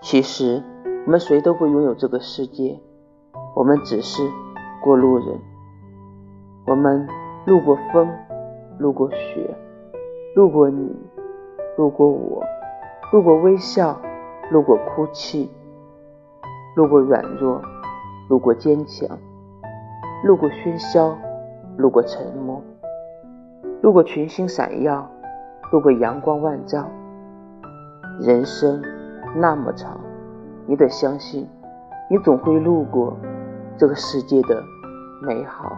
其实，我们谁都不拥有这个世界，我们只是过路人。我们路过风，路过雪，路过你，路过我，路过微笑，路过哭泣，路过软弱，路过坚强，路过喧嚣，路过沉默，路过群星闪耀，路过阳光万丈。人生。那么长，你得相信，你总会路过这个世界的美好。